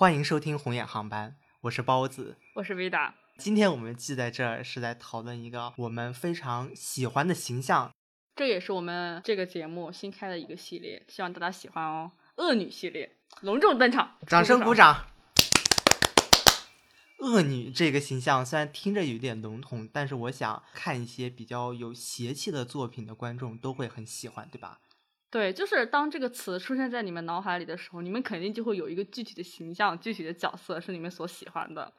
欢迎收听红眼航班，我是包子，我是维达。今天我们聚在这儿是来讨论一个我们非常喜欢的形象，这也是我们这个节目新开的一个系列，希望大家喜欢哦。恶女系列隆重登场，掌声鼓掌。恶女这个形象虽然听着有点笼统，但是我想看一些比较有邪气的作品的观众都会很喜欢，对吧？对，就是当这个词出现在你们脑海里的时候，你们肯定就会有一个具体的形象、具体的角色是你们所喜欢的。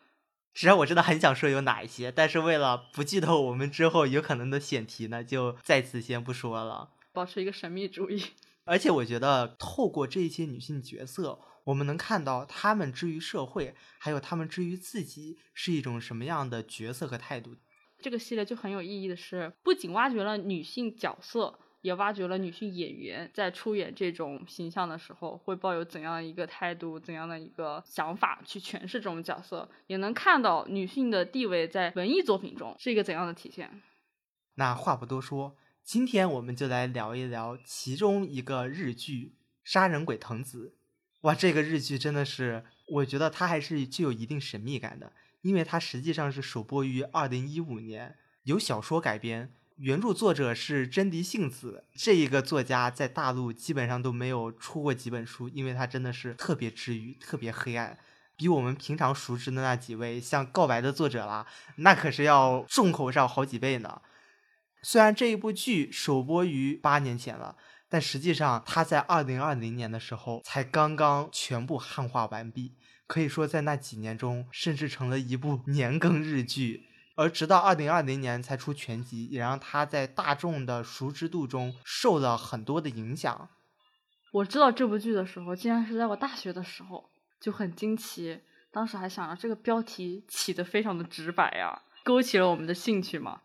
实际上我真的很想说有哪一些，但是为了不剧透我们之后有可能的选题呢，就在此先不说了，保持一个神秘主义。而且我觉得透过这些女性角色，我们能看到她们之于社会，还有她们之于自己是一种什么样的角色和态度。这个系列就很有意义的是，不仅挖掘了女性角色。也挖掘了女性演员在出演这种形象的时候会抱有怎样的一个态度、怎样的一个想法去诠释这种角色，也能看到女性的地位在文艺作品中是一个怎样的体现。那话不多说，今天我们就来聊一聊其中一个日剧《杀人鬼藤子》。哇，这个日剧真的是，我觉得它还是具有一定神秘感的，因为它实际上是首播于二零一五年，由小说改编。原著作者是真迪幸子，这一个作家在大陆基本上都没有出过几本书，因为他真的是特别治愈、特别黑暗，比我们平常熟知的那几位像告白的作者啦，那可是要重口上好几倍呢。虽然这一部剧首播于八年前了，但实际上它在二零二零年的时候才刚刚全部汉化完毕，可以说在那几年中，甚至成了一部 年更日剧。而直到二零二零年才出全集，也让他在大众的熟知度中受了很多的影响。我知道这部剧的时候，竟然是在我大学的时候，就很惊奇。当时还想着这个标题起的非常的直白呀，勾起了我们的兴趣嘛。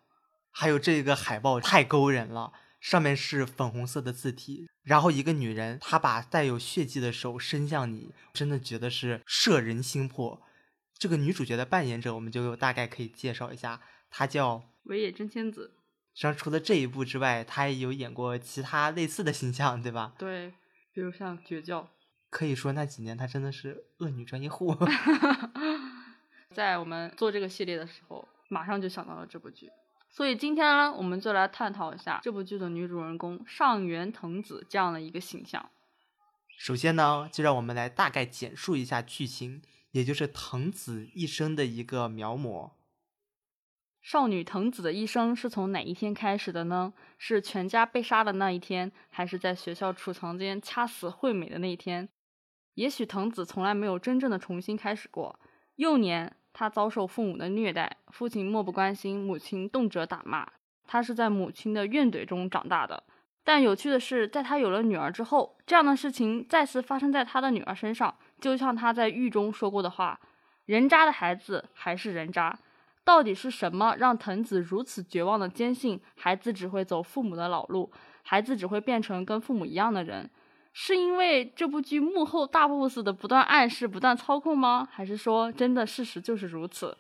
还有这个海报太勾人了，上面是粉红色的字体，然后一个女人，她把带有血迹的手伸向你，真的觉得是摄人心魄。这个女主角的扮演者，我们就大概可以介绍一下，她叫尾野真千子。实际上，除了这一部之外，她也有演过其他类似的形象，对吧？对，比如像《绝教》。可以说那几年她真的是恶女专业户。在我们做这个系列的时候，马上就想到了这部剧。所以今天呢，我们就来探讨一下这部剧的女主人公上原藤子这样的一个形象。首先呢，就让我们来大概简述一下剧情。也就是藤子一生的一个描摹。少女藤子的一生是从哪一天开始的呢？是全家被杀的那一天，还是在学校储藏间掐死惠美的那一天？也许藤子从来没有真正的重新开始过。幼年，她遭受父母的虐待，父亲漠不关心，母亲动辄打骂。她是在母亲的怨怼中长大的。但有趣的是，在她有了女儿之后，这样的事情再次发生在她的女儿身上。就像他在狱中说过的话：“人渣的孩子还是人渣。”到底是什么让藤子如此绝望的坚信孩子只会走父母的老路，孩子只会变成跟父母一样的人？是因为这部剧幕后大 boss 的不断暗示、不断操控吗？还是说真的事实就是如此？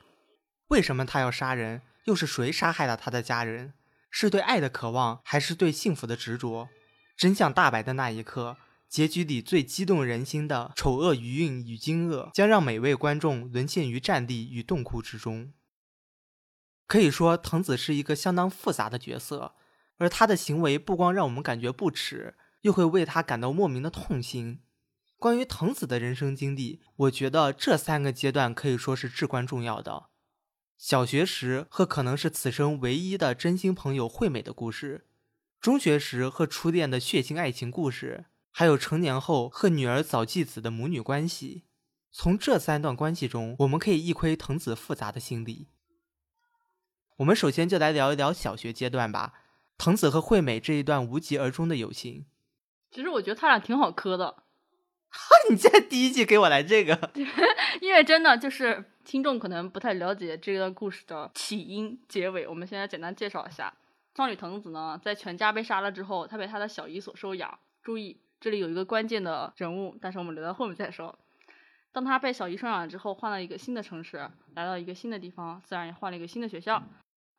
为什么他要杀人？又是谁杀害了他的家人？是对爱的渴望，还是对幸福的执着？真相大白的那一刻。结局里最激动人心的丑恶余韵与惊愕，将让每位观众沦陷于战地与洞窟之中。可以说，藤子是一个相当复杂的角色，而他的行为不光让我们感觉不耻，又会为他感到莫名的痛心。关于藤子的人生经历，我觉得这三个阶段可以说是至关重要的：小学时和可能是此生唯一的真心朋友惠美的故事；中学时和初恋的血腥爱情故事。还有成年后和女儿早继子的母女关系，从这三段关系中，我们可以一窥藤子复杂的心理。我们首先就来聊一聊小学阶段吧，藤子和惠美这一段无疾而终的友情。其实我觉得他俩挺好磕的。哈，你在第一季给我来这个？因为真的就是听众可能不太了解这段故事的起因、结尾，我们现在简单介绍一下。少女藤子呢，在全家被杀了之后，她被她的小姨所收养。注意。这里有一个关键的人物，但是我们留到后面再说。当他被小姨收养了之后，换了一个新的城市，来到一个新的地方，自然也换了一个新的学校。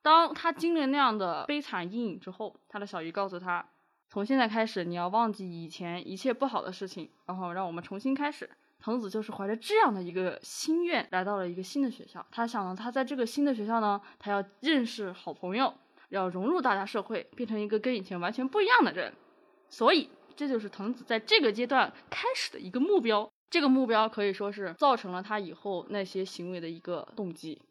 当他经历那样的悲惨阴影之后，他的小姨告诉他，从现在开始，你要忘记以前一切不好的事情，然后让我们重新开始。藤子就是怀着这样的一个心愿来到了一个新的学校。他想呢，他在这个新的学校呢，他要认识好朋友，要融入大家社会，变成一个跟以前完全不一样的人。所以，这就是藤子在这个阶段开始的一个目标。这个目标可以说是造成了他以后那些行为的一个动机。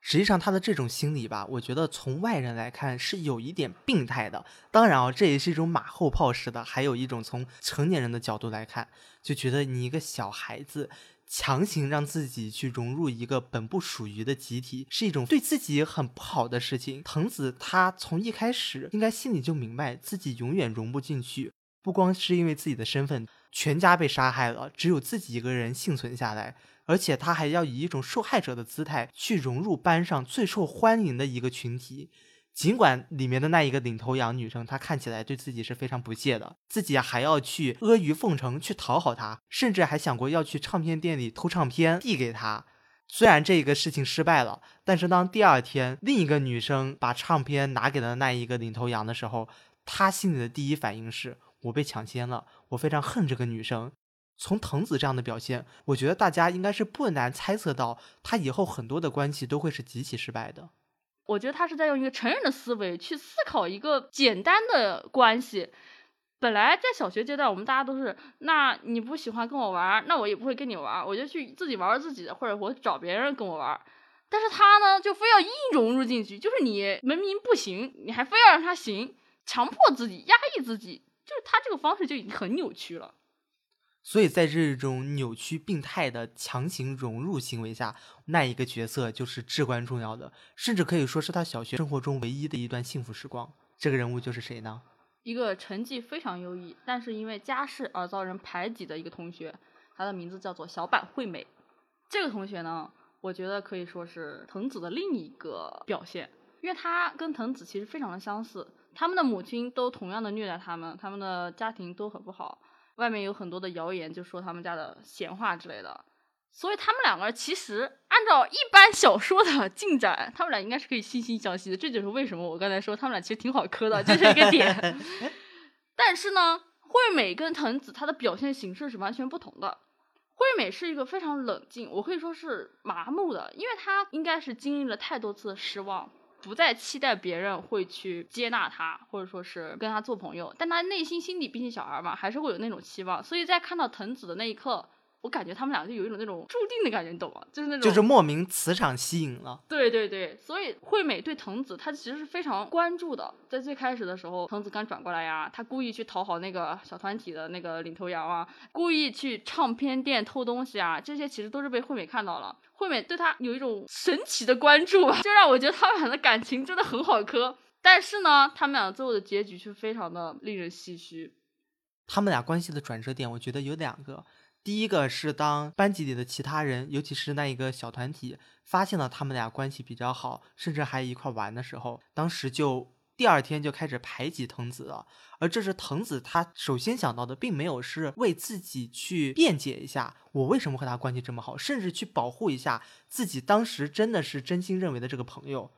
实际上，他的这种心理吧，我觉得从外人来看是有一点病态的。当然啊，这也是一种马后炮式的。还有一种从成年人的角度来看，就觉得你一个小孩子强行让自己去融入一个本不属于的集体，是一种对自己很不好的事情。藤子他从一开始应该心里就明白自己永远融不进去，不光是因为自己的身份，全家被杀害了，只有自己一个人幸存下来。而且他还要以一种受害者的姿态去融入班上最受欢迎的一个群体，尽管里面的那一个领头羊女生，她看起来对自己是非常不屑的，自己还要去阿谀奉承去讨好她，甚至还想过要去唱片店里偷唱片递给她。虽然这个事情失败了，但是当第二天另一个女生把唱片拿给了那一个领头羊的时候，他心里的第一反应是：我被抢先了，我非常恨这个女生。从藤子这样的表现，我觉得大家应该是不难猜测到，他以后很多的关系都会是极其失败的。我觉得他是在用一个成人的思维去思考一个简单的关系。本来在小学阶段，我们大家都是，那你不喜欢跟我玩，那我也不会跟你玩，我就去自己玩自己的，或者我找别人跟我玩。但是他呢，就非要硬融入进去，就是你明明不行，你还非要让他行，强迫自己，压抑自己，就是他这个方式就已经很扭曲了。所以在这种扭曲、病态的强行融入行为下，那一个角色就是至关重要的，甚至可以说是他小学生活中唯一的一段幸福时光。这个人物就是谁呢？一个成绩非常优异，但是因为家世而遭人排挤的一个同学，他的名字叫做小坂惠美。这个同学呢，我觉得可以说是藤子的另一个表现，因为他跟藤子其实非常的相似，他们的母亲都同样的虐待他们，他们的家庭都很不好。外面有很多的谣言，就说他们家的闲话之类的，所以他们两个人其实按照一般小说的进展，他们俩应该是可以惺惺相惜的。这就是为什么我刚才说他们俩其实挺好磕的，就是一个点。但是呢，惠美跟藤子她的表现形式是完全不同的。惠美是一个非常冷静，我可以说是麻木的，因为她应该是经历了太多次的失望。不再期待别人会去接纳他，或者说是跟他做朋友，但他内心心底毕竟小孩嘛，还是会有那种期望。所以在看到藤子的那一刻。我感觉他们俩就有一种那种注定的感觉，你懂吗？就是那种就是莫名磁场吸引了。对对对，所以惠美对藤子，她其实是非常关注的。在最开始的时候，藤子刚转过来呀，她故意去讨好那个小团体的那个领头羊啊，故意去唱片店偷东西啊，这些其实都是被惠美看到了。惠美对他有一种神奇的关注吧，就让我觉得他们俩的感情真的很好磕。但是呢，他们俩最后的结局却非常的令人唏嘘。他们俩关系的转折点，我觉得有两个。第一个是当班级里的其他人，尤其是那一个小团体，发现了他们俩关系比较好，甚至还一块玩的时候，当时就第二天就开始排挤藤子了。而这是藤子他首先想到的，并没有是为自己去辩解一下我为什么和他关系这么好，甚至去保护一下自己当时真的是真心认为的这个朋友。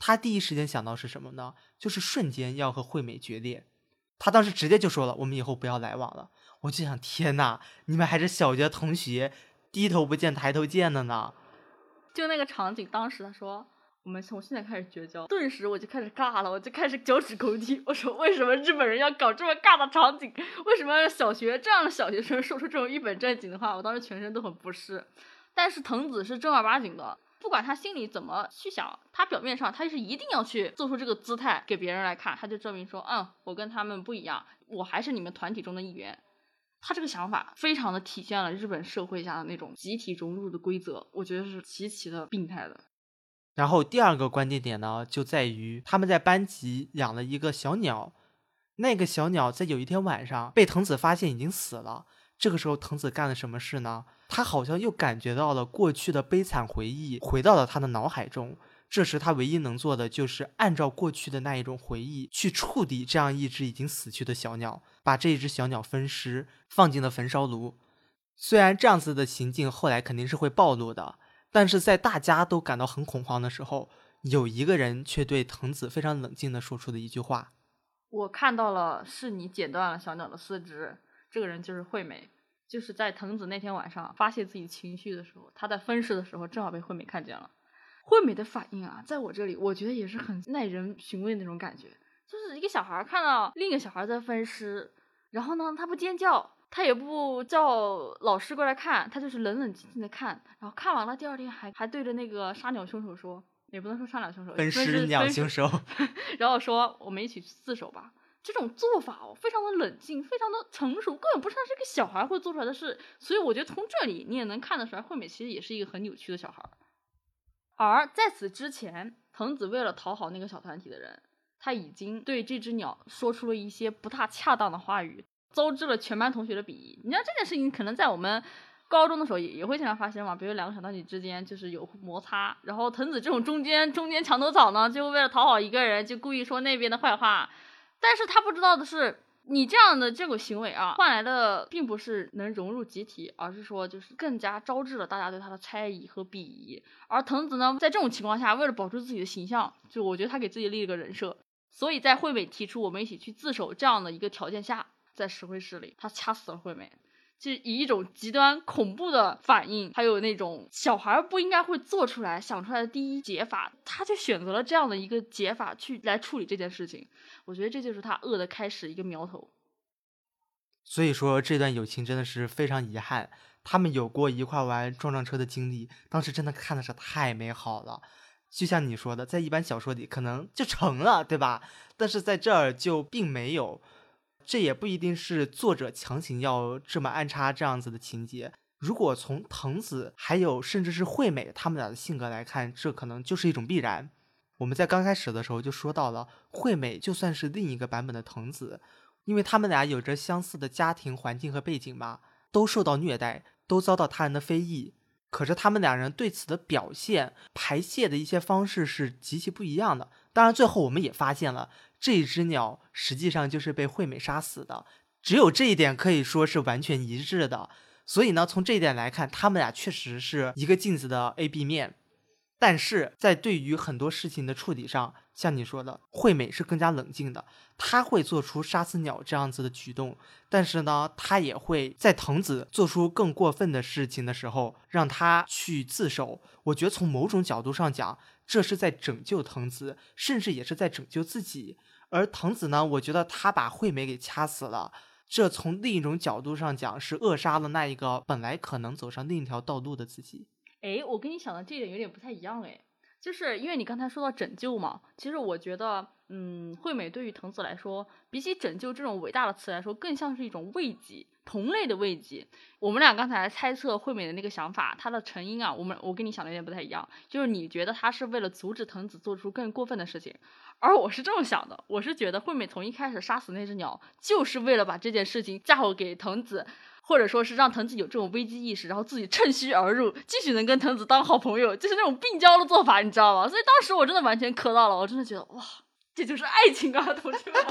他第一时间想到是什么呢？就是瞬间要和惠美决裂。他当时直接就说了：“我们以后不要来往了。”我就想，天呐，你们还是小学同学，低头不见抬头见的呢。就那个场景，当时他说我们从现在开始绝交，顿时我就开始尬了，我就开始脚趾抠地。我说为什么日本人要搞这么尬的场景？为什么小学这样的小学生说出这种一本正经的话？我当时全身都很不适。但是藤子是正儿八经的，不管他心里怎么去想，他表面上他是一定要去做出这个姿态给别人来看，他就证明说，嗯，我跟他们不一样，我还是你们团体中的一员。他这个想法非常的体现了日本社会下的那种集体融入的规则，我觉得是极其的病态的。然后第二个关键点呢，就在于他们在班级养了一个小鸟，那个小鸟在有一天晚上被藤子发现已经死了。这个时候藤子干了什么事呢？他好像又感觉到了过去的悲惨回忆回到了他的脑海中。这时他唯一能做的就是按照过去的那一种回忆去触底这样一只已经死去的小鸟，把这一只小鸟分尸放进了焚烧炉。虽然这样子的行径后来肯定是会暴露的，但是在大家都感到很恐慌的时候，有一个人却对藤子非常冷静的说出了一句话：“我看到了，是你剪断了小鸟的四肢。”这个人就是惠美。就是在藤子那天晚上发泄自己情绪的时候，他在分尸的时候正好被惠美看见了。惠美的反应啊，在我这里我觉得也是很耐人寻味那种感觉，就是一个小孩看到另一个小孩在分尸，然后呢，他不尖叫，他也不叫老师过来看，他就是冷冷静静的看，然后看完了，第二天还还对着那个杀鸟凶手说，也不能说杀鸟凶手，分尸鸟凶手，然后说我们一起去自首吧。这种做法哦，非常的冷静，非常的成熟，根本不像是个小孩会做出来的事。所以我觉得从这里你也能看得出来，惠美其实也是一个很扭曲的小孩。而在此之前，藤子为了讨好那个小团体的人，他已经对这只鸟说出了一些不大恰当的话语，遭致了全班同学的鄙夷。你知道这件事情可能在我们高中的时候也也会经常发生嘛？比如两个小团体之间就是有摩擦，然后藤子这种中间中间墙头草呢，就为了讨好一个人，就故意说那边的坏话。但是他不知道的是，你这样的这个行为啊，换来的并不是能融入集体，而是说就是更加招致了大家对他的猜疑和鄙夷。而藤子呢，在这种情况下，为了保住自己的形象，就我觉得他给自己立了个人设，所以在惠美提出我们一起去自首这样的一个条件下，在石灰室里，他掐死了惠美。就以一种极端恐怖的反应，还有那种小孩不应该会做出来、想出来的第一解法，他就选择了这样的一个解法去来处理这件事情。我觉得这就是他恶的开始一个苗头。所以说，这段友情真的是非常遗憾。他们有过一块玩撞撞车的经历，当时真的看的是太美好了。就像你说的，在一般小说里可能就成了，对吧？但是在这儿就并没有。这也不一定是作者强行要这么安插这样子的情节。如果从藤子还有甚至是惠美他们俩的性格来看，这可能就是一种必然。我们在刚开始的时候就说到了，惠美就算是另一个版本的藤子，因为他们俩有着相似的家庭环境和背景吧，都受到虐待，都遭到他人的非议。可是他们两人对此的表现、排泄的一些方式是极其不一样的。当然，最后我们也发现了。这只鸟实际上就是被惠美杀死的，只有这一点可以说是完全一致的。所以呢，从这一点来看，他们俩确实是一个镜子的 A、B 面。但是在对于很多事情的处理上，像你说的，惠美是更加冷静的，他会做出杀死鸟这样子的举动。但是呢，他也会在藤子做出更过分的事情的时候，让他去自首。我觉得从某种角度上讲，这是在拯救藤子，甚至也是在拯救自己。而藤子呢，我觉得他把惠美给掐死了，这从另一种角度上讲是扼杀了那一个本来可能走上另一条道路的自己。哎，我跟你想的这点有点不太一样哎，就是因为你刚才说到拯救嘛，其实我觉得，嗯，惠美对于藤子来说，比起拯救这种伟大的词来说，更像是一种慰藉。同类的慰藉，我们俩刚才猜测惠美的那个想法，它的成因啊，我们我跟你想的有点不太一样，就是你觉得他是为了阻止藤子做出更过分的事情，而我是这么想的，我是觉得惠美从一开始杀死那只鸟，就是为了把这件事情嫁祸给藤子，或者说是让藤子有这种危机意识，然后自己趁虚而入，继续能跟藤子当好朋友，就是那种病娇的做法，你知道吗？所以当时我真的完全磕到了，我真的觉得哇。这就是爱情啊，同学们！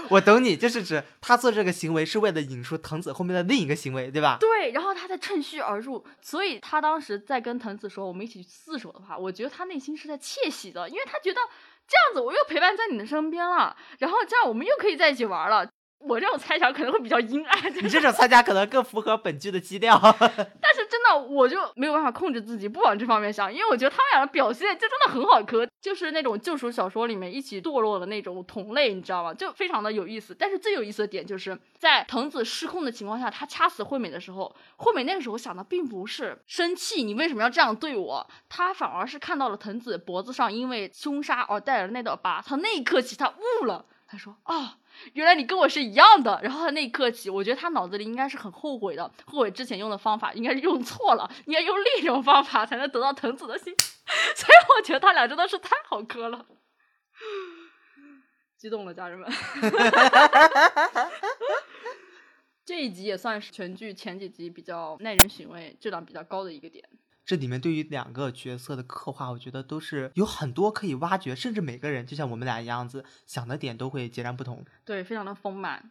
我懂你，就是指他做这个行为是为了引出藤子后面的另一个行为，对吧？对，然后他在趁虚而入，所以他当时在跟藤子说我们一起去自首的话，我觉得他内心是在窃喜的，因为他觉得这样子我又陪伴在你的身边了，然后这样我们又可以在一起玩了。我这种猜想可能会比较阴暗，你这种猜想可能更符合本剧的基调。但是真的，我就没有办法控制自己不往这方面想，因为我觉得他们俩的表现就真的很好磕，就是那种救赎小说里面一起堕落的那种同类，你知道吗？就非常的有意思。但是最有意思的点就是在藤子失控的情况下，他掐死惠美的时候，惠美那个时候想的并不是生气，你为什么要这样对我？他反而是看到了藤子脖子上因为凶杀而带来的那道疤，他那一刻起他悟了，他说啊。原来你跟我是一样的，然后他那一刻起，我觉得他脑子里应该是很后悔的，后悔之前用的方法应该是用错了，应该用另一种方法才能得到藤子的心，所以我觉得他俩真的是太好磕了，激动了，家人们，这一集也算是全剧前几集比较耐人寻味、质量比较高的一个点。这里面对于两个角色的刻画，我觉得都是有很多可以挖掘，甚至每个人就像我们俩一样子想的点都会截然不同。对，非常的丰满。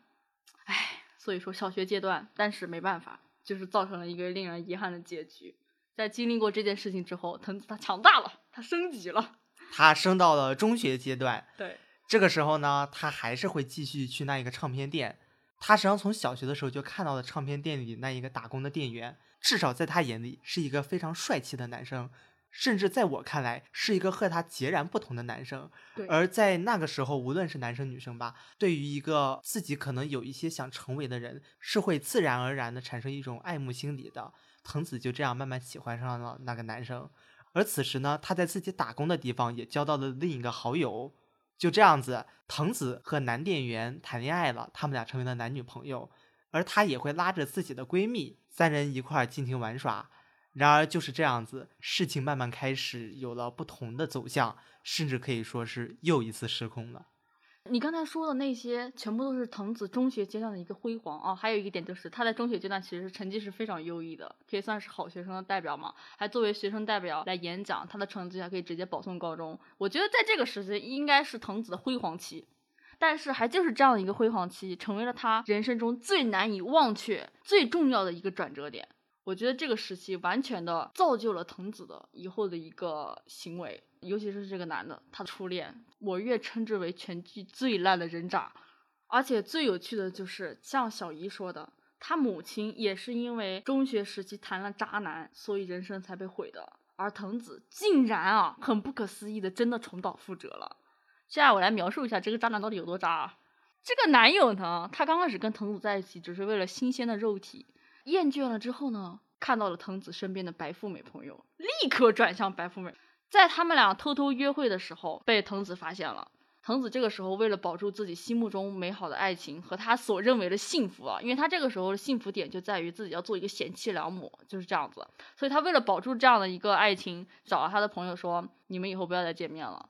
唉，所以说小学阶段，但是没办法，就是造成了一个令人遗憾的结局。在经历过这件事情之后，藤子他强大了，他升级了，他升到了中学阶段。对，这个时候呢，他还是会继续去那一个唱片店。他实际上从小学的时候就看到了唱片店里那一个打工的店员，至少在他眼里是一个非常帅气的男生，甚至在我看来是一个和他截然不同的男生。对而在那个时候，无论是男生女生吧，对于一个自己可能有一些想成为的人，是会自然而然的产生一种爱慕心理的。藤子就这样慢慢喜欢上了那个男生，而此时呢，他在自己打工的地方也交到了另一个好友。就这样子，藤子和男店员谈恋爱了，他们俩成为了男女朋友，而她也会拉着自己的闺蜜，三人一块儿尽情玩耍。然而就是这样子，事情慢慢开始有了不同的走向，甚至可以说是又一次失控了。你刚才说的那些，全部都是藤子中学阶段的一个辉煌啊。还有一个点就是，他在中学阶段其实成绩是非常优异的，可以算是好学生的代表嘛。还作为学生代表来演讲，他的成绩还可以直接保送高中。我觉得在这个时期应该是藤子的辉煌期，但是还就是这样的一个辉煌期，成为了他人生中最难以忘却、最重要的一个转折点。我觉得这个时期完全的造就了藤子的以后的一个行为，尤其是这个男的，他的初恋，我越称之为全剧最烂的人渣。而且最有趣的就是，像小姨说的，他母亲也是因为中学时期谈了渣男，所以人生才被毁的。而藤子竟然啊，很不可思议的真的重蹈覆辙了。现在我来描述一下这个渣男到底有多渣。这个男友呢，他刚开始跟藤子在一起，只是为了新鲜的肉体。厌倦了之后呢，看到了藤子身边的白富美朋友，立刻转向白富美。在他们俩偷偷约会的时候，被藤子发现了。藤子这个时候为了保住自己心目中美好的爱情和他所认为的幸福啊，因为他这个时候的幸福点就在于自己要做一个贤妻良母，就是这样子。所以他为了保住这样的一个爱情，找了他的朋友说：“你们以后不要再见面了。”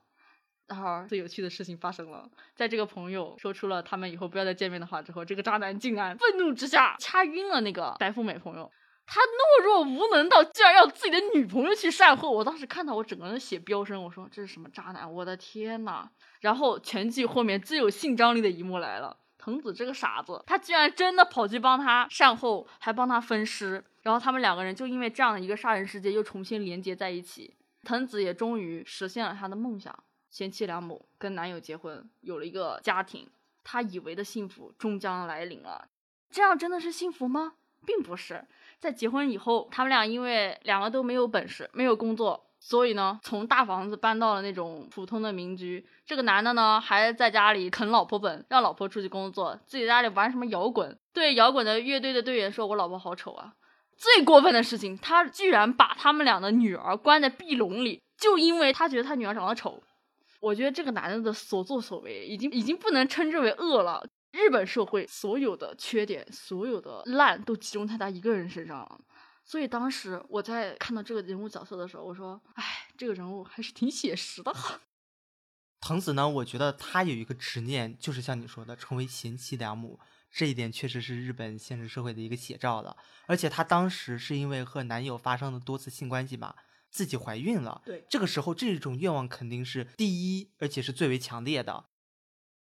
然后最有趣的事情发生了，在这个朋友说出了他们以后不要再见面的话之后，这个渣男竟然愤怒之下掐晕了那个白富美朋友。他懦弱无能到竟然要自己的女朋友去善后，我当时看到我整个人血飙升，我说这是什么渣男？我的天呐！然后全剧后面最有性张力的一幕来了，藤子这个傻子，他居然真的跑去帮他善后，还帮他分尸，然后他们两个人就因为这样的一个杀人事件又重新连接在一起，藤子也终于实现了他的梦想。贤妻良母，跟男友结婚，有了一个家庭，她以为的幸福终将来临了。这样真的是幸福吗？并不是。在结婚以后，他们俩因为两个都没有本事，没有工作，所以呢，从大房子搬到了那种普通的民居。这个男的呢，还在家里啃老婆本，让老婆出去工作，自己家里玩什么摇滚，对摇滚的乐队的队员说：“我老婆好丑啊。”最过分的事情，他居然把他们俩的女儿关在壁笼里，就因为他觉得他女儿长得丑。我觉得这个男的的所作所为已经已经不能称之为恶了。日本社会所有的缺点、所有的烂都集中在他一个人身上了。所以当时我在看到这个人物角色的时候，我说：“哎，这个人物还是挺写实的。”藤子呢，我觉得他有一个执念，就是像你说的，成为贤妻良母。这一点确实是日本现实社会的一个写照了。而且她当时是因为和男友发生了多次性关系吧，自己怀孕了。对，这个时候这种愿望肯定是第一，而且是最为强烈的。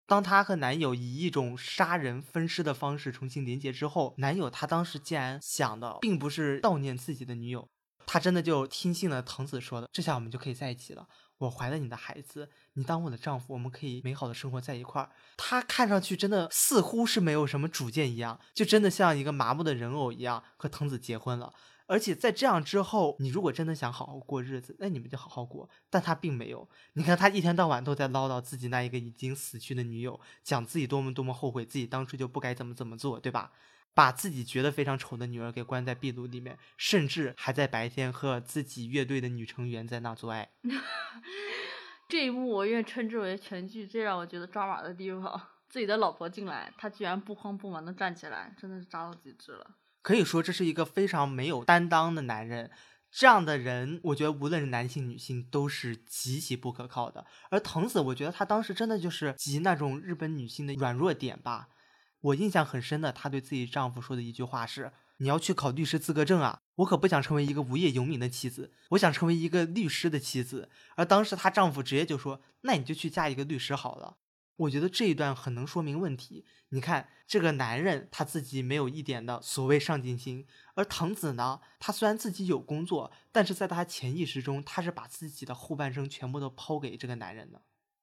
当她和男友以一种杀人分尸的方式重新连接之后，男友他当时竟然想的并不是悼念自己的女友，他真的就听信了藤子说的，这下我们就可以在一起了。我怀了你的孩子，你当我的丈夫，我们可以美好的生活在一块儿。他看上去真的似乎是没有什么主见一样，就真的像一个麻木的人偶一样和藤子结婚了。而且在这样之后，你如果真的想好好过日子，那你们就好好过。但他并没有，你看他一天到晚都在唠叨自己那一个已经死去的女友，讲自己多么多么后悔自己当初就不该怎么怎么做，对吧？把自己觉得非常丑的女儿给关在壁炉里面，甚至还在白天和自己乐队的女成员在那做爱。这一幕我愿称之为全剧最让我觉得抓马的地方。自己的老婆进来，他居然不慌不忙的站起来，真的是渣到极致了。可以说这是一个非常没有担当的男人。这样的人，我觉得无论是男性女性都是极其不可靠的。而藤子，我觉得她当时真的就是集那种日本女性的软弱点吧。我印象很深的，她对自己丈夫说的一句话是：“你要去考律师资格证啊！我可不想成为一个无业游民的妻子，我想成为一个律师的妻子。”而当时她丈夫直接就说：“那你就去嫁一个律师好了。”我觉得这一段很能说明问题。你看，这个男人他自己没有一点的所谓上进心，而藤子呢，他虽然自己有工作，但是在他潜意识中，他是把自己的后半生全部都抛给这个男人的。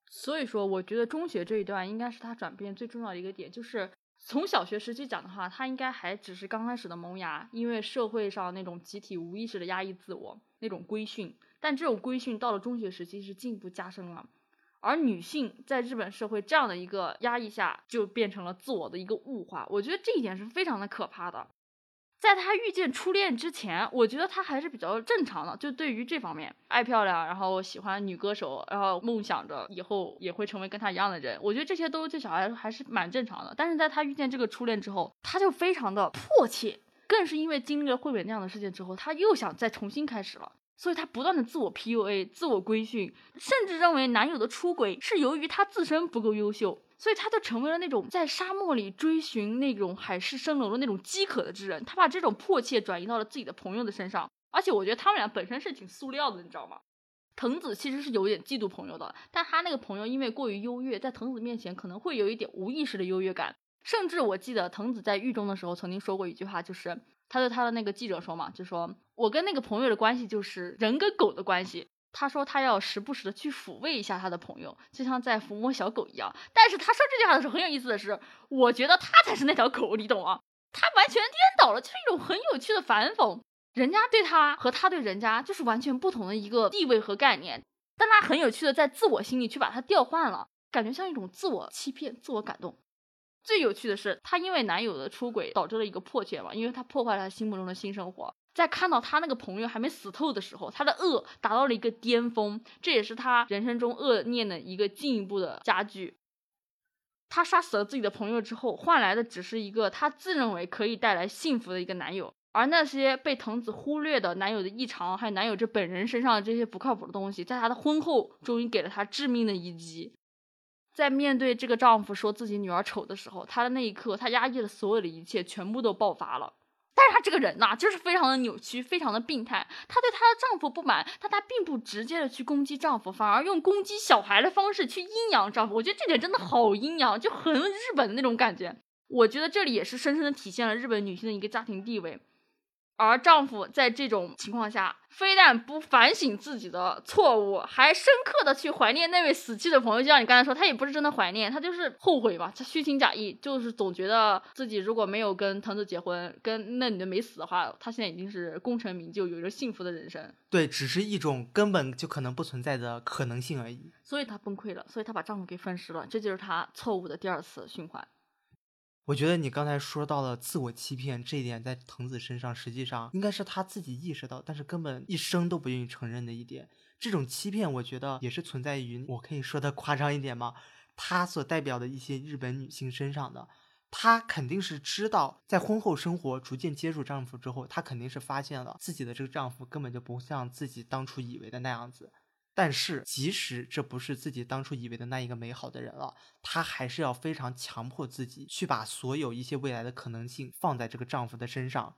所以说，我觉得中学这一段应该是他转变最重要的一个点，就是从小学时期讲的话，他应该还只是刚开始的萌芽，因为社会上那种集体无意识的压抑自我那种规训，但这种规训到了中学时期是进一步加深了。而女性在日本社会这样的一个压抑下，就变成了自我的一个物化，我觉得这一点是非常的可怕的。在他遇见初恋之前，我觉得他还是比较正常的，就对于这方面爱漂亮，然后喜欢女歌手，然后梦想着以后也会成为跟他一样的人，我觉得这些都对小孩还是蛮正常的。但是在他遇见这个初恋之后，他就非常的迫切，更是因为经历了惠美那样的事件之后，他又想再重新开始了，所以他不断的自我 PUA、自我规训，甚至认为男友的出轨是由于他自身不够优秀。所以他就成为了那种在沙漠里追寻那种海市蜃楼的那种饥渴的之人。他把这种迫切转移到了自己的朋友的身上，而且我觉得他们俩本身是挺塑料的，你知道吗？藤子其实是有点嫉妒朋友的，但他那个朋友因为过于优越，在藤子面前可能会有一点无意识的优越感。甚至我记得藤子在狱中的时候曾经说过一句话，就是他对他的那个记者说嘛，就说我跟那个朋友的关系就是人跟狗的关系。他说他要时不时的去抚慰一下他的朋友，就像在抚摸小狗一样。但是他说这句话的时候很有意思的是，我觉得他才是那条狗，你懂吗？他完全颠倒了，就是一种很有趣的反讽。人家对他和他对人家就是完全不同的一个地位和概念，但他很有趣的在自我心里去把它调换了，感觉像一种自我欺骗、自我感动。最有趣的是，她因为男友的出轨导致了一个迫切嘛，因为她破坏了她心目中的新生活。在看到她那个朋友还没死透的时候，她的恶达到了一个巅峰，这也是她人生中恶念的一个进一步的加剧。她杀死了自己的朋友之后，换来的只是一个她自认为可以带来幸福的一个男友，而那些被藤子忽略的男友的异常，还有男友这本人身上的这些不靠谱的东西，在他的婚后终于给了他致命的一击。在面对这个丈夫说自己女儿丑的时候，她的那一刻，她压抑了所有的一切，全部都爆发了。但是她这个人呐，就是非常的扭曲，非常的病态。她对她的丈夫不满，但她并不直接的去攻击丈夫，反而用攻击小孩的方式去阴阳丈夫。我觉得这点真的好阴阳，就很日本的那种感觉。我觉得这里也是深深的体现了日本女性的一个家庭地位。而丈夫在这种情况下，非但不反省自己的错误，还深刻的去怀念那位死去的朋友。就像你刚才说，他也不是真的怀念，他就是后悔吧，他虚情假意，就是总觉得自己如果没有跟藤子结婚，跟那女的没死的话，他现在已经是功成名就，有着幸福的人生。对，只是一种根本就可能不存在的可能性而已。所以她崩溃了，所以她把丈夫给分尸了，这就是她错误的第二次循环。我觉得你刚才说到了自我欺骗这一点，在藤子身上实际上应该是他自己意识到，但是根本一生都不愿意承认的一点。这种欺骗，我觉得也是存在于我可以说的夸张一点吗？她所代表的一些日本女性身上的。她肯定是知道，在婚后生活逐渐接触丈夫之后，她肯定是发现了自己的这个丈夫根本就不像自己当初以为的那样子。但是，即使这不是自己当初以为的那一个美好的人了，她还是要非常强迫自己去把所有一些未来的可能性放在这个丈夫的身上。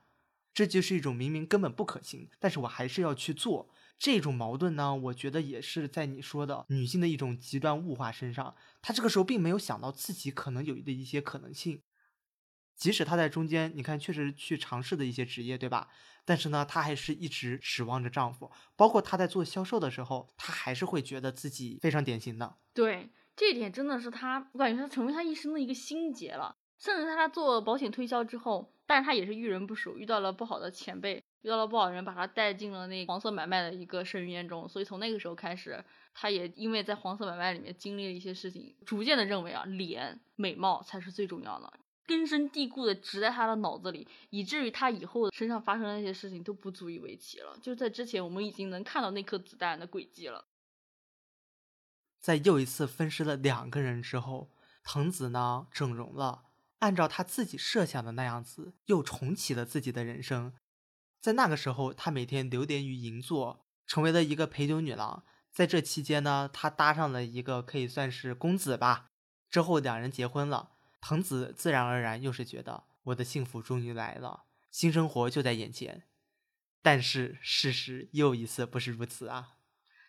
这就是一种明明根本不可行，但是我还是要去做。这种矛盾呢，我觉得也是在你说的女性的一种极端物化身上。她这个时候并没有想到自己可能有的一些可能性，即使她在中间，你看确实去尝试的一些职业，对吧？但是呢，她还是一直指望着丈夫，包括她在做销售的时候，她还是会觉得自己非常典型的。对，这一点真的是她，我感觉她成为她一生的一个心结了。甚至她做保险推销之后，但是她也是遇人不淑，遇到了不好的前辈，遇到了不好的人，把她带进了那黄色买卖的一个深渊中。所以从那个时候开始，她也因为在黄色买卖里面经历了一些事情，逐渐的认为啊，脸美貌才是最重要的。根深蒂固的植在他的脑子里，以至于他以后身上发生的那些事情都不足以为奇了。就在之前，我们已经能看到那颗子弹的轨迹了。在又一次分尸了两个人之后，藤子呢整容了，按照他自己设想的那样子，又重启了自己的人生。在那个时候，他每天流连于银座，成为了一个陪酒女郎。在这期间呢，他搭上了一个可以算是公子吧。之后两人结婚了。藤子自然而然又是觉得我的幸福终于来了，新生活就在眼前。但是事实又一次不是如此啊！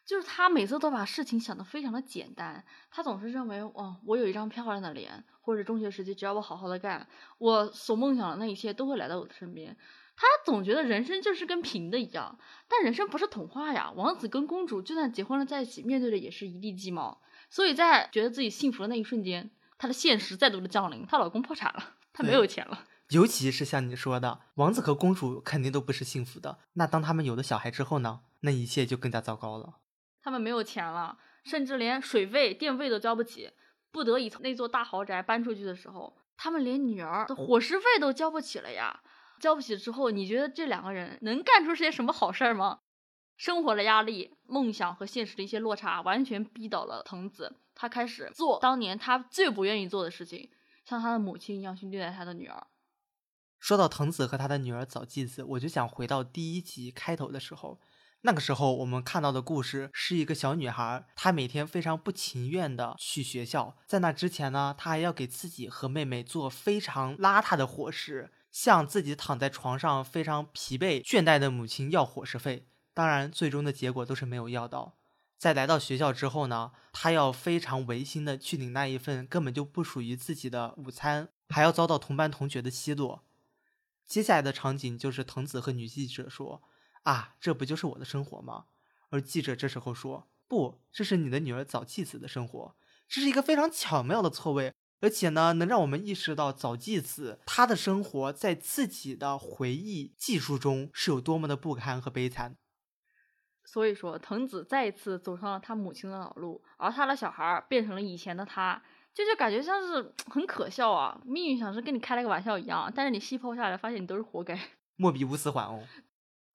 就是他每次都把事情想得非常的简单，他总是认为，哦，我有一张漂亮的脸，或者中学时期只要我好好的干，我所梦想的那一切都会来到我的身边。他总觉得人生就是跟平的一样，但人生不是童话呀！王子跟公主就算结婚了在一起，面对的也是一地鸡毛。所以在觉得自己幸福的那一瞬间。她的现实再度的降临，她老公破产了，她没有钱了。尤其是像你说的，王子和公主肯定都不是幸福的。那当他们有了小孩之后呢？那一切就更加糟糕了。他们没有钱了，甚至连水费、电费都交不起，不得已从那座大豪宅搬出去的时候，他们连女儿的伙食费都交不起了呀！交不起之后，你觉得这两个人能干出些什么好事儿吗？生活的压力、梦想和现实的一些落差，完全逼倒了藤子。他开始做当年他最不愿意做的事情，像他的母亲一样去虐待他的女儿。说到藤子和他的女儿早纪子，我就想回到第一集开头的时候。那个时候我们看到的故事是一个小女孩，她每天非常不情愿的去学校。在那之前呢，她还要给自己和妹妹做非常邋遢的伙食，向自己躺在床上非常疲惫倦怠的母亲要伙食费。当然，最终的结果都是没有要到。在来到学校之后呢，她要非常违心的去领那一份根本就不属于自己的午餐，还要遭到同班同学的奚落。接下来的场景就是藤子和女记者说：“啊，这不就是我的生活吗？”而记者这时候说：“不，这是你的女儿早纪子的生活。”这是一个非常巧妙的错位，而且呢，能让我们意识到早纪子她的生活在自己的回忆记述中是有多么的不堪和悲惨。所以说，藤子再一次走上了他母亲的老路，而他的小孩变成了以前的他。这就感觉像是很可笑啊！命运像是跟你开了个玩笑一样，但是你细剖下来，发现你都是活该。莫比乌斯环哦。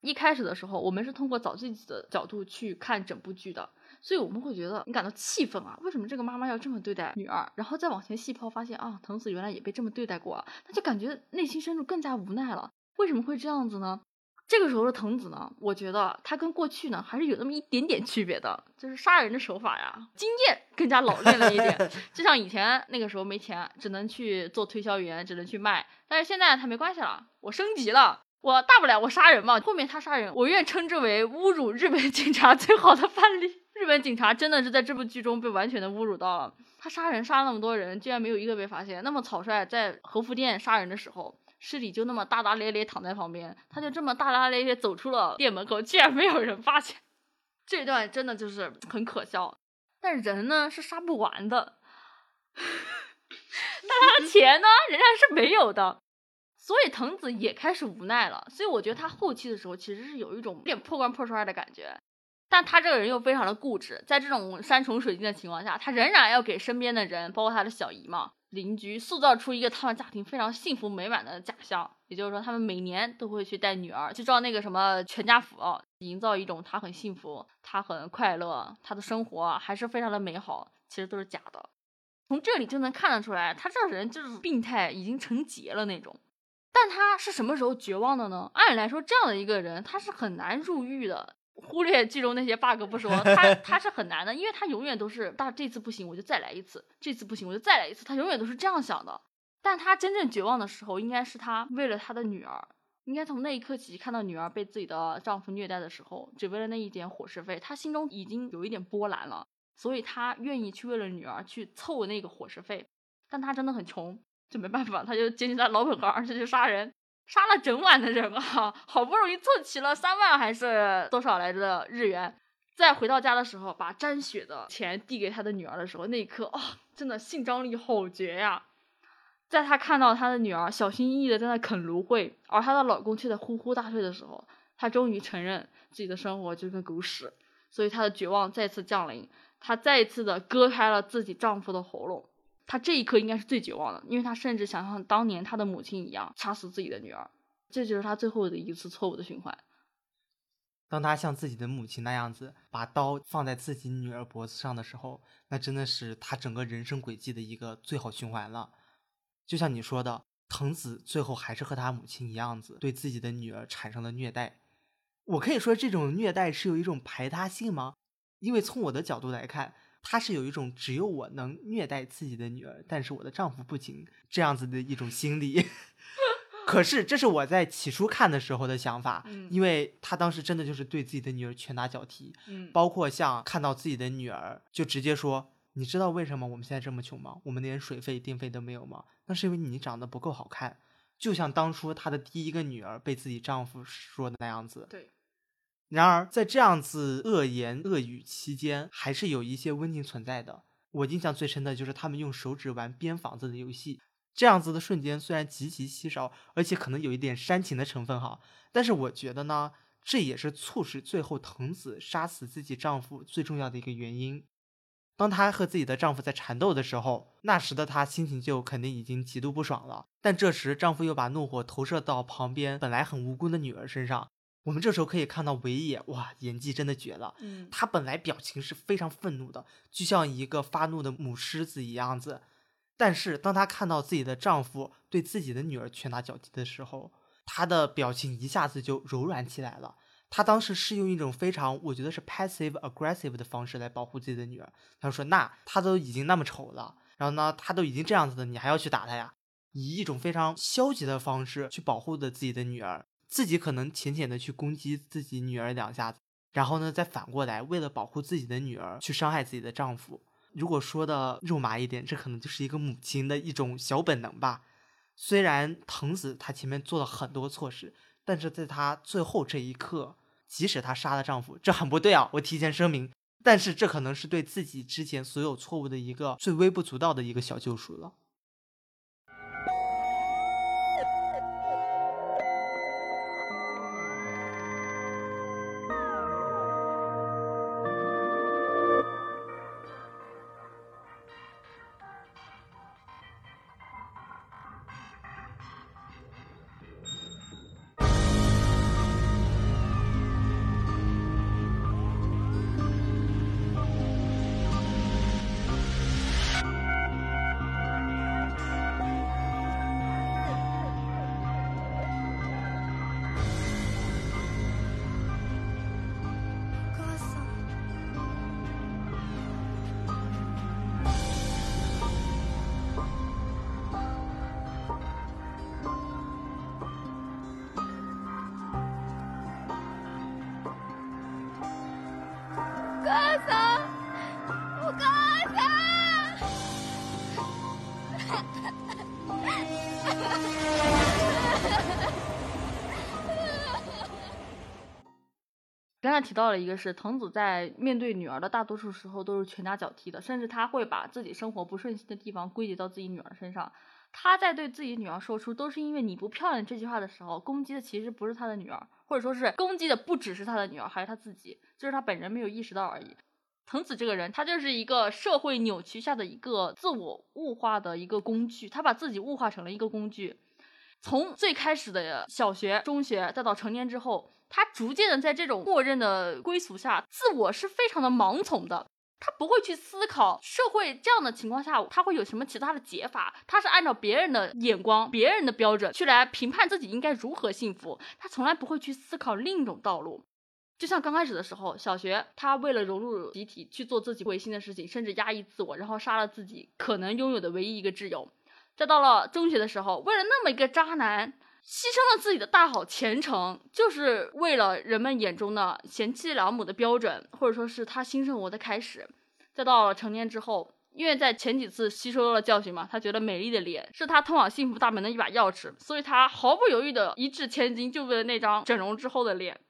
一开始的时候，我们是通过找自己的角度去看整部剧的，所以我们会觉得你感到气愤啊！为什么这个妈妈要这么对待女儿？然后再往前细剖，发现啊，藤子原来也被这么对待过啊，那就感觉内心深处更加无奈了。为什么会这样子呢？这个时候的藤子呢，我觉得他跟过去呢还是有那么一点点区别的，就是杀人的手法呀，经验更加老练了一点。就像以前那个时候没钱，只能去做推销员，只能去卖。但是现在他没关系了，我升级了，我大不了我杀人嘛。后面他杀人，我愿称之为侮辱日本警察最好的范例。日本警察真的是在这部剧中被完全的侮辱到了。他杀人杀了那么多人，居然没有一个被发现。那么草率在和服店杀人的时候。尸体就那么大大咧咧躺在旁边，他就这么大大咧咧走出了店门口，居然没有人发现。这段真的就是很可笑。但人呢是杀不完的，但他的钱呢仍然是没有的，所以藤子也开始无奈了。所以我觉得他后期的时候其实是有一种有点破罐破摔的感觉，但他这个人又非常的固执，在这种山穷水尽的情况下，他仍然要给身边的人，包括他的小姨嘛。邻居塑造出一个他们家庭非常幸福美满的假象，也就是说，他们每年都会去带女儿去照那个什么全家福，营造一种他很幸福、他很快乐、他的生活还是非常的美好。其实都是假的。从这里就能看得出来，他这个人就是病态已经成结了那种。但他是什么时候绝望的呢？按理来说，这样的一个人他是很难入狱的。忽略剧中那些 bug 不说，他他是很难的，因为他永远都是，但这次不行我就再来一次，这次不行我就再来一次，他永远都是这样想的。但他真正绝望的时候，应该是他为了他的女儿，应该从那一刻起看到女儿被自己的丈夫虐待的时候，只为了那一点伙食费，他心中已经有一点波澜了，所以他愿意去为了女儿去凑那个伙食费，但他真的很穷，就没办法，他就坚持他老本行，而且去杀人。杀了整晚的人啊，好不容易凑齐了三万还是多少来着日元，再回到家的时候，把沾血的钱递给他的女儿的时候，那一刻啊，真的性张力好绝呀！在他看到他的女儿小心翼翼的在那啃芦荟，而她的老公却在呼呼大睡的时候，她终于承认自己的生活就跟狗屎，所以她的绝望再次降临，她再一次的割开了自己丈夫的喉咙。他这一刻应该是最绝望的，因为他甚至想像当年他的母亲一样掐死自己的女儿，这就是他最后的一次错误的循环。当他像自己的母亲那样子把刀放在自己女儿脖子上的时候，那真的是他整个人生轨迹的一个最好循环了。就像你说的，藤子最后还是和他母亲一样子，对自己的女儿产生了虐待。我可以说这种虐待是有一种排他性吗？因为从我的角度来看。他是有一种只有我能虐待自己的女儿，但是我的丈夫不行这样子的一种心理。可是这是我在起初看的时候的想法，因为她当时真的就是对自己的女儿拳打脚踢，包括像看到自己的女儿就直接说：“你知道为什么我们现在这么穷吗？我们连水费电费都没有吗？那是因为你长得不够好看。”就像当初她的第一个女儿被自己丈夫说的那样子。对。然而，在这样子恶言恶语期间，还是有一些温情存在的。我印象最深的就是他们用手指玩编房子的游戏，这样子的瞬间虽然极其稀少，而且可能有一点煽情的成分哈，但是我觉得呢，这也是促使最后藤子杀死自己丈夫最重要的一个原因。当她和自己的丈夫在缠斗的时候，那时的她心情就肯定已经极度不爽了。但这时丈夫又把怒火投射到旁边本来很无辜的女儿身上。我们这时候可以看到维也，哇，演技真的绝了。嗯，她本来表情是非常愤怒的，就像一个发怒的母狮子一样子。但是当她看到自己的丈夫对自己的女儿拳打脚踢的时候，她的表情一下子就柔软起来了。她当时是用一种非常，我觉得是 passive aggressive 的方式来保护自己的女儿。她说：“那她都已经那么丑了，然后呢，她都已经这样子了，你还要去打她呀？”以一种非常消极的方式去保护的自己的女儿。自己可能浅浅的去攻击自己女儿两下子，然后呢，再反过来为了保护自己的女儿去伤害自己的丈夫。如果说的肉麻一点，这可能就是一个母亲的一种小本能吧。虽然藤子她前面做了很多错事，但是在她最后这一刻，即使她杀了丈夫，这很不对啊！我提前声明，但是这可能是对自己之前所有错误的一个最微不足道的一个小救赎了。提到了一个是藤子在面对女儿的大多数时候都是拳打脚踢的，甚至他会把自己生活不顺心的地方归结到自己女儿身上。他在对自己女儿说出“都是因为你不漂亮”这句话的时候，攻击的其实不是他的女儿，或者说是攻击的不只是他的女儿，还是他自己，就是他本人没有意识到而已。藤子这个人，他就是一个社会扭曲下的一个自我物化的一个工具，他把自己物化成了一个工具。从最开始的小学、中学，再到成年之后。他逐渐的在这种默认的归属下，自我是非常的盲从的。他不会去思考社会这样的情况下，他会有什么其他的解法。他是按照别人的眼光、别人的标准去来评判自己应该如何幸福。他从来不会去思考另一种道路。就像刚开始的时候，小学他为了融入集体去做自己违心的事情，甚至压抑自我，然后杀了自己可能拥有的唯一一个挚友。再到了中学的时候，为了那么一个渣男。牺牲了自己的大好前程，就是为了人们眼中的贤妻良母的标准，或者说是他新生活的开始。再到了成年之后，因为在前几次吸收了教训嘛，他觉得美丽的脸是他通往幸福大门的一把钥匙，所以他毫不犹豫的一掷千金，就为了那张整容之后的脸。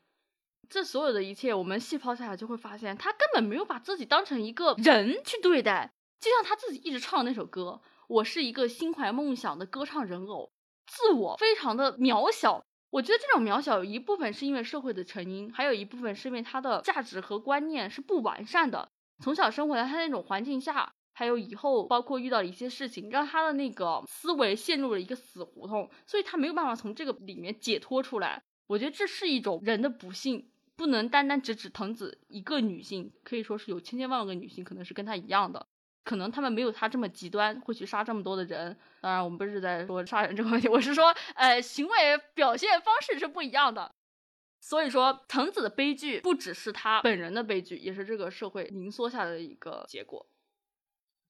这所有的一切，我们细抛下来就会发现，他根本没有把自己当成一个人去对待，就像他自己一直唱的那首歌：“我是一个心怀梦想的歌唱人偶。”自我非常的渺小，我觉得这种渺小有一部分是因为社会的成因，还有一部分是因为他的价值和观念是不完善的。从小生活在他那种环境下，还有以后包括遇到一些事情，让他的那个思维陷入了一个死胡同，所以他没有办法从这个里面解脱出来。我觉得这是一种人的不幸，不能单单只指藤子一个女性，可以说是有千千万万个女性可能是跟她一样的。可能他们没有他这么极端，会去杀这么多的人。当然，我们不是在说杀人这个问题，我是说，呃，行为表现方式是不一样的。所以说，藤子的悲剧不只是他本人的悲剧，也是这个社会凝缩下来的一个结果。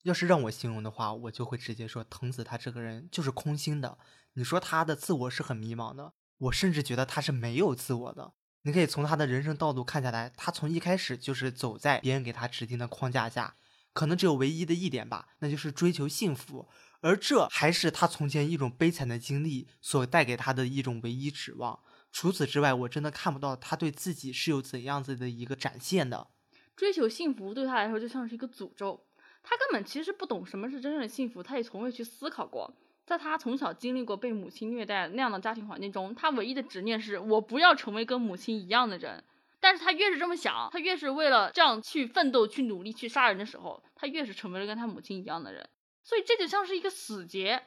要是让我形容的话，我就会直接说，藤子他这个人就是空心的。你说他的自我是很迷茫的，我甚至觉得他是没有自我的。你可以从他的人生道路看下来，他从一开始就是走在别人给他指定的框架下。可能只有唯一的一点吧，那就是追求幸福，而这还是他从前一种悲惨的经历所带给他的一种唯一指望。除此之外，我真的看不到他对自己是有怎样子的一个展现的。追求幸福对他来说就像是一个诅咒，他根本其实不懂什么是真正的幸福，他也从未去思考过。在他从小经历过被母亲虐待那样的家庭环境中，他唯一的执念是我不要成为跟母亲一样的人。但是他越是这么想，他越是为了这样去奋斗、去努力、去杀人的时候，他越是成为了跟他母亲一样的人。所以这就像是一个死结。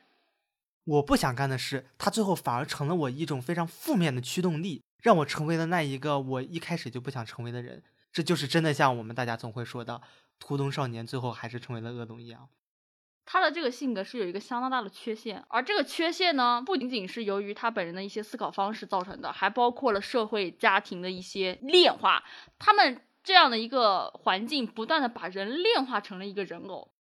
我不想干的事，他最后反而成了我一种非常负面的驱动力，让我成为了那一个我一开始就不想成为的人。这就是真的像我们大家总会说的，图东少年最后还是成为了恶龙一样。他的这个性格是有一个相当大的缺陷，而这个缺陷呢，不仅仅是由于他本人的一些思考方式造成的，还包括了社会家庭的一些炼化。他们这样的一个环境，不断的把人炼化成了一个人偶，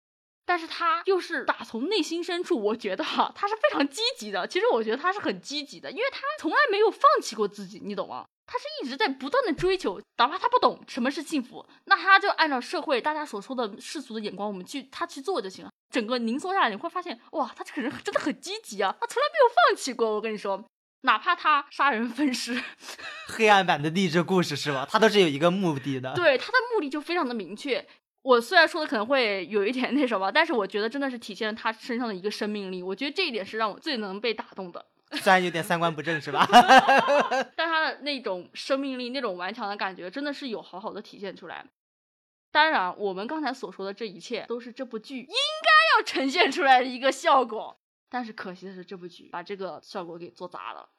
但是他又是打从内心深处，我觉得哈，他是非常积极的。其实我觉得他是很积极的，因为他从来没有放弃过自己，你懂吗？他是一直在不断的追求，哪怕他不懂什么是幸福，那他就按照社会大家所说的世俗的眼光，我们去他去做就行了。整个凝缩下来，你会发现，哇，他这个人真的很积极啊，他从来没有放弃过。我跟你说，哪怕他杀人分尸，黑暗版的励志故事是吧？他都是有一个目的的。对，他的目的就非常的明确。我虽然说的可能会有一点那什么，但是我觉得真的是体现了他身上的一个生命力。我觉得这一点是让我最能被打动的。虽然有点三观不正，是吧？但他的那种生命力、那种顽强的感觉，真的是有好好的体现出来。当然，我们刚才所说的这一切，都是这部剧应该要呈现出来的一个效果。但是可惜的是，这部剧把这个效果给做砸了。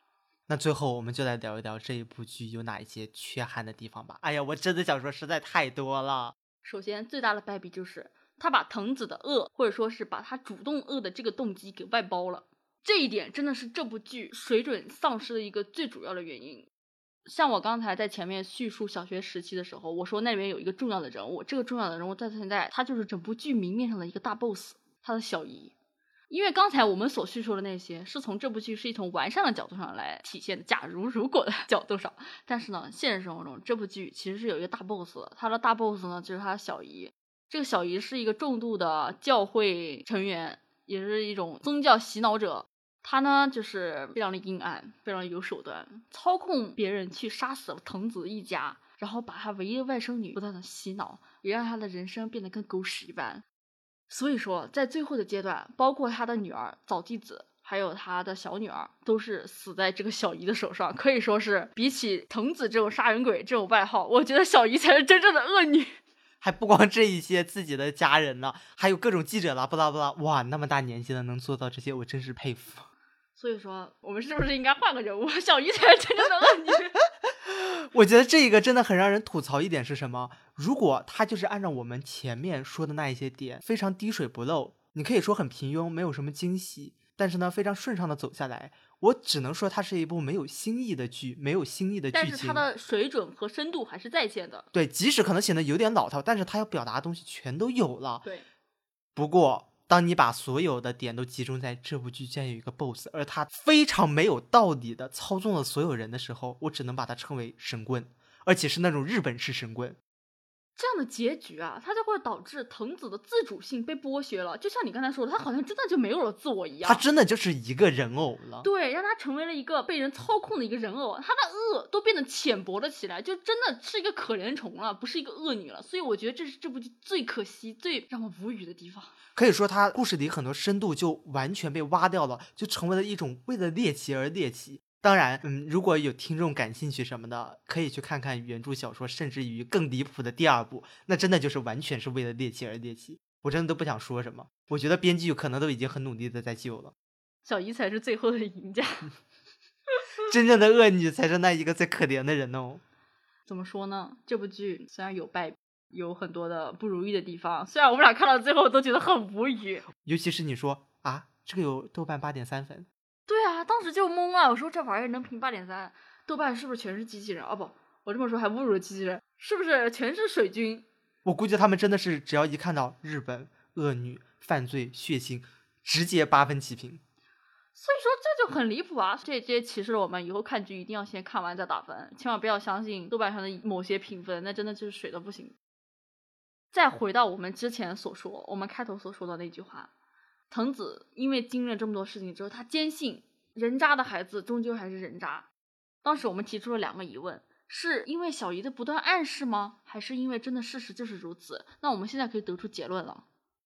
那最后，我们就来聊一聊这一部剧有哪一些缺憾的地方吧。哎呀，我真的想说，实在太多了。首先，最大的败笔就是他把藤子的恶，或者说是把他主动恶的这个动机给外包了。这一点真的是这部剧水准丧失的一个最主要的原因。像我刚才在前面叙述小学时期的时候，我说那里面有一个重要的人物，这个重要的人物在现在他就是整部剧明面上的一个大 boss，他的小姨。因为刚才我们所叙述的那些是从这部剧是一从完善的角度上来体现的，假如如果的 角度上，但是呢，现实生活中这部剧其实是有一个大 boss，他的大 boss 呢就是他的小姨。这个小姨是一个重度的教会成员，也是一种宗教洗脑者。他呢，就是非常的阴暗，非常有手段，操控别人去杀死了藤子一家，然后把他唯一的外甥女不断的洗脑，也让他的人生变得跟狗屎一般。所以说，在最后的阶段，包括他的女儿早纪子，还有他的小女儿，都是死在这个小姨的手上。可以说是比起藤子这种杀人鬼这种外号，我觉得小姨才是真正的恶女。还不光这一些自己的家人呢，还有各种记者啦，不拉不拉，哇，那么大年纪了能做到这些，我真是佩服。所以说，我们是不是应该换个人物？小鱼才是真正的恶女。我觉得这一个真的很让人吐槽一点是什么？如果他就是按照我们前面说的那一些点，非常滴水不漏，你可以说很平庸，没有什么惊喜，但是呢，非常顺畅的走下来。我只能说，它是一部没有新意的剧，没有新意的剧情。但是它的水准和深度还是在线的。对，即使可能显得有点老套，但是它要表达的东西全都有了。对。不过。当你把所有的点都集中在这部剧，竟然有一个 BOSS，而他非常没有道理的操纵了所有人的时候，我只能把它称为神棍，而且是那种日本式神棍。这样的结局啊，它就会导致藤子的自主性被剥削了。就像你刚才说的，他好像真的就没有了自我一样。他真的就是一个人偶了。对，让他成为了一个被人操控的一个人偶，他的恶都变得浅薄了起来，就真的是一个可怜虫了，不是一个恶女了。所以我觉得这是这部剧最可惜、最让我无语的地方。可以说，他故事里很多深度就完全被挖掉了，就成为了一种为了猎奇而猎奇。当然，嗯，如果有听众感兴趣什么的，可以去看看原著小说，甚至于更离谱的第二部，那真的就是完全是为了猎奇而猎奇。我真的都不想说什么，我觉得编剧可能都已经很努力的在救了。小姨才是最后的赢家，真正的恶女才是那一个最可怜的人哦。怎么说呢？这部剧虽然有败，有很多的不如意的地方，虽然我们俩看到最后都觉得很无语，尤其是你说啊，这个有豆瓣八点三分。对啊，当时就懵了。我说这玩意儿能评八点三，豆瓣是不是全是机器人？哦不，我这么说还侮辱了机器人，是不是全是水军？我估计他们真的是只要一看到日本恶女犯罪血腥，直接八分起评。所以说这就很离谱啊！这这启示了我们以后看剧一定要先看完再打分，千万不要相信豆瓣上的某些评分，那真的就是水的不行。再回到我们之前所说，我们开头所说的那句话。藤子因为经历了这么多事情之后，他坚信人渣的孩子终究还是人渣。当时我们提出了两个疑问：是因为小姨的不断暗示吗？还是因为真的事实就是如此？那我们现在可以得出结论了，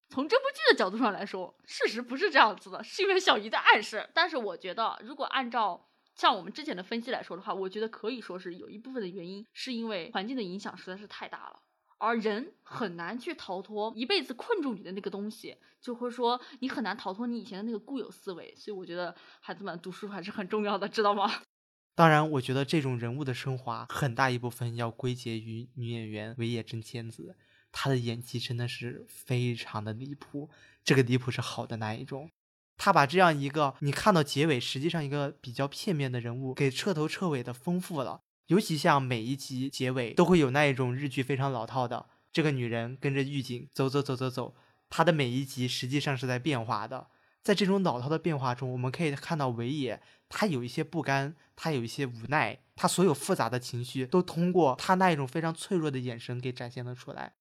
从这部剧的角度上来说，事实不是这样子的，是因为小姨的暗示。但是我觉得，如果按照像我们之前的分析来说的话，我觉得可以说是有一部分的原因是因为环境的影响实在是太大了，而人很难去逃脱一辈子困住你的那个东西，就会说你很难逃脱你以前的那个固有思维。所以我觉得孩子们读书还是很重要的，知道吗？当然，我觉得这种人物的升华很大一部分要归结于女演员尾野真千子。她的演技真的是非常的离谱，这个离谱是好的那一种。她把这样一个你看到结尾，实际上一个比较片面的人物，给彻头彻尾的丰富了。尤其像每一集结尾都会有那一种日剧非常老套的，这个女人跟着狱警走走走走走，她的每一集实际上是在变化的。在这种老套的变化中，我们可以看到尾野，他有一些不甘，他有一些无奈，他所有复杂的情绪都通过他那一种非常脆弱的眼神给展现了出来。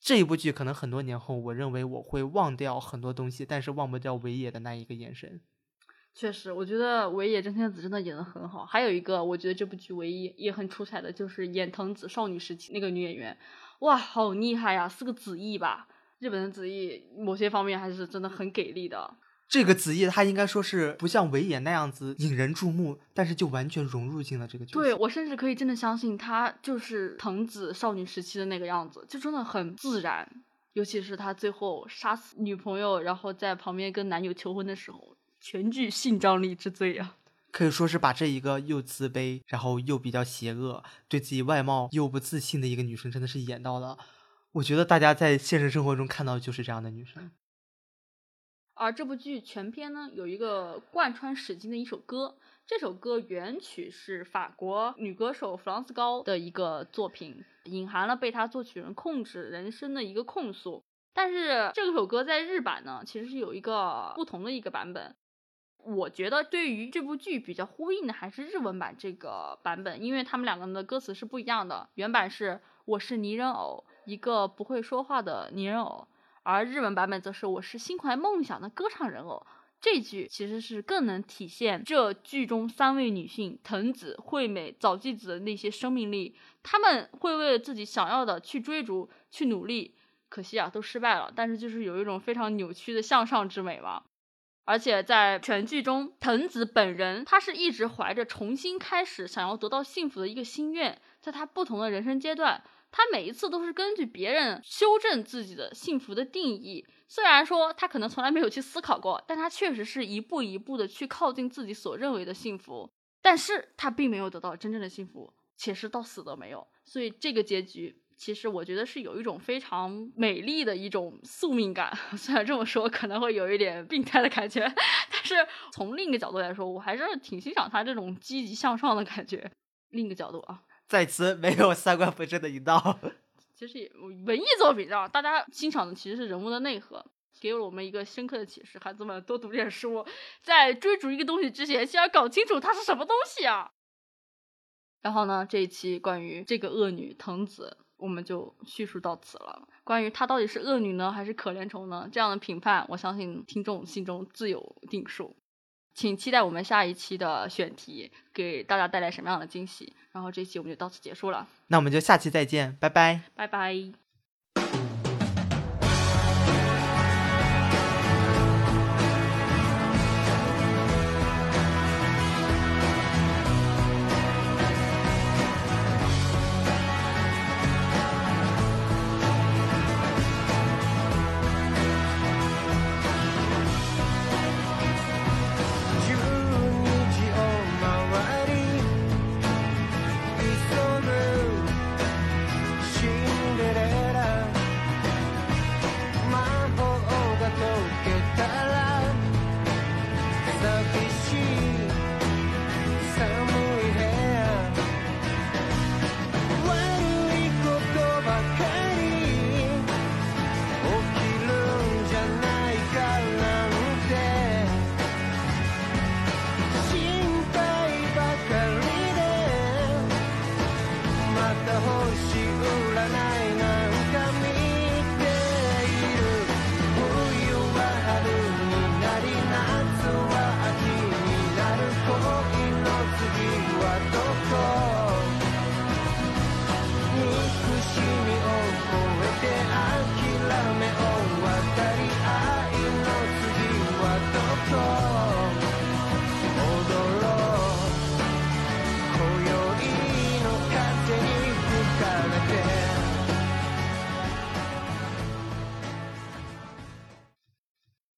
这一部剧可能很多年后，我认为我会忘掉很多东西，但是忘不掉尾野的那一个眼神。确实，我觉得尾野真千子真的演的很好。还有一个，我觉得这部剧唯一也很出彩的，就是演藤子少女时期那个女演员，哇，好厉害呀，是个子艺吧？日本的子艺某些方面还是真的很给力的。这个子夜，他应该说是不像尾野那样子引人注目，但是就完全融入进了这个角色。对我甚至可以真的相信他就是藤子少女时期的那个样子，就真的很自然。尤其是他最后杀死女朋友，然后在旁边跟男友求婚的时候，全剧性张力之最啊！可以说是把这一个又自卑，然后又比较邪恶，对自己外貌又不自信的一个女生，真的是演到了。我觉得大家在现实生活中看到就是这样的女生。而这部剧全篇呢，有一个贯穿史经的一首歌，这首歌原曲是法国女歌手弗朗斯高的一个作品，隐含了被她作曲人控制人生的一个控诉。但是这首歌在日版呢，其实是有一个不同的一个版本。我觉得对于这部剧比较呼应的还是日文版这个版本，因为他们两个人的歌词是不一样的。原版是我是泥人偶，一个不会说话的泥人偶。而日文版本则是“我是心怀梦想的歌唱人偶”，这句其实是更能体现这剧中三位女性藤子、惠美、早纪子的那些生命力。她们会为了自己想要的去追逐、去努力，可惜啊，都失败了。但是就是有一种非常扭曲的向上之美吧。而且在全剧中，藤子本人她是一直怀着重新开始、想要得到幸福的一个心愿，在她不同的人生阶段。他每一次都是根据别人修正自己的幸福的定义，虽然说他可能从来没有去思考过，但他确实是一步一步的去靠近自己所认为的幸福，但是他并没有得到真正的幸福，且是到死都没有。所以这个结局，其实我觉得是有一种非常美丽的一种宿命感。虽然这么说可能会有一点病态的感觉，但是从另一个角度来说，我还是挺欣赏他这种积极向上的感觉。另一个角度啊。在此没有三观不正的引导。其实也文艺作品啊，大家欣赏的其实是人物的内核，给了我们一个深刻的启示：孩子们多读点书，在追逐一个东西之前，先要搞清楚它是什么东西啊。然后呢，这一期关于这个恶女藤子，我们就叙述到此了。关于她到底是恶女呢，还是可怜虫呢？这样的评判，我相信听众心中自有定数。请期待我们下一期的选题给大家带来什么样的惊喜。然后这期我们就到此结束了，那我们就下期再见，拜拜，拜拜。